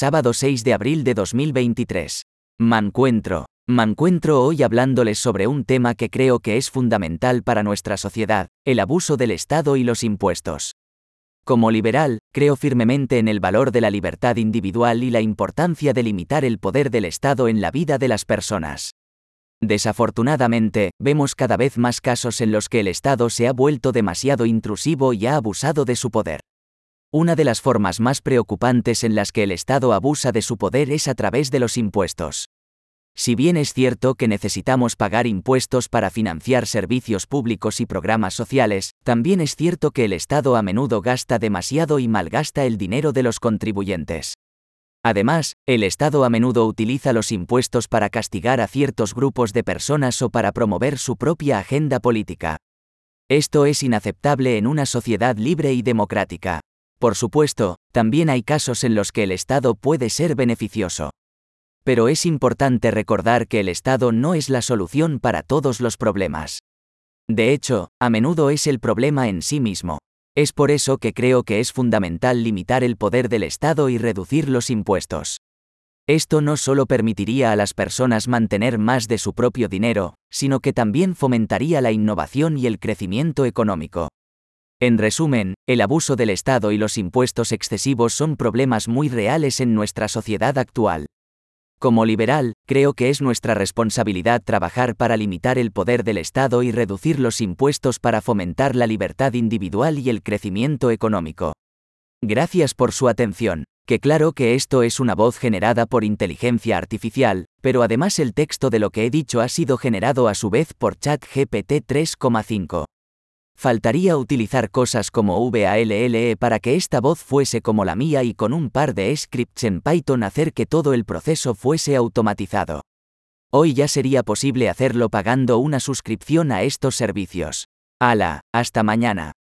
sábado 6 de abril de 2023. Mancuentro. Mancuentro hoy hablándoles sobre un tema que creo que es fundamental para nuestra sociedad, el abuso del Estado y los impuestos. Como liberal, creo firmemente en el valor de la libertad individual y la importancia de limitar el poder del Estado en la vida de las personas. Desafortunadamente, vemos cada vez más casos en los que el Estado se ha vuelto demasiado intrusivo y ha abusado de su poder. Una de las formas más preocupantes en las que el Estado abusa de su poder es a través de los impuestos. Si bien es cierto que necesitamos pagar impuestos para financiar servicios públicos y programas sociales, también es cierto que el Estado a menudo gasta demasiado y malgasta el dinero de los contribuyentes. Además, el Estado a menudo utiliza los impuestos para castigar a ciertos grupos de personas o para promover su propia agenda política. Esto es inaceptable en una sociedad libre y democrática. Por supuesto, también hay casos en los que el Estado puede ser beneficioso. Pero es importante recordar que el Estado no es la solución para todos los problemas. De hecho, a menudo es el problema en sí mismo. Es por eso que creo que es fundamental limitar el poder del Estado y reducir los impuestos. Esto no solo permitiría a las personas mantener más de su propio dinero, sino que también fomentaría la innovación y el crecimiento económico. En resumen, el abuso del Estado y los impuestos excesivos son problemas muy reales en nuestra sociedad actual. Como liberal, creo que es nuestra responsabilidad trabajar para limitar el poder del Estado y reducir los impuestos para fomentar la libertad individual y el crecimiento económico. Gracias por su atención. Que claro que esto es una voz generada por inteligencia artificial, pero además el texto de lo que he dicho ha sido generado a su vez por ChatGPT 3,5. Faltaría utilizar cosas como VALLE para que esta voz fuese como la mía y con un par de scripts en Python hacer que todo el proceso fuese automatizado. Hoy ya sería posible hacerlo pagando una suscripción a estos servicios. ¡Hala! Hasta mañana.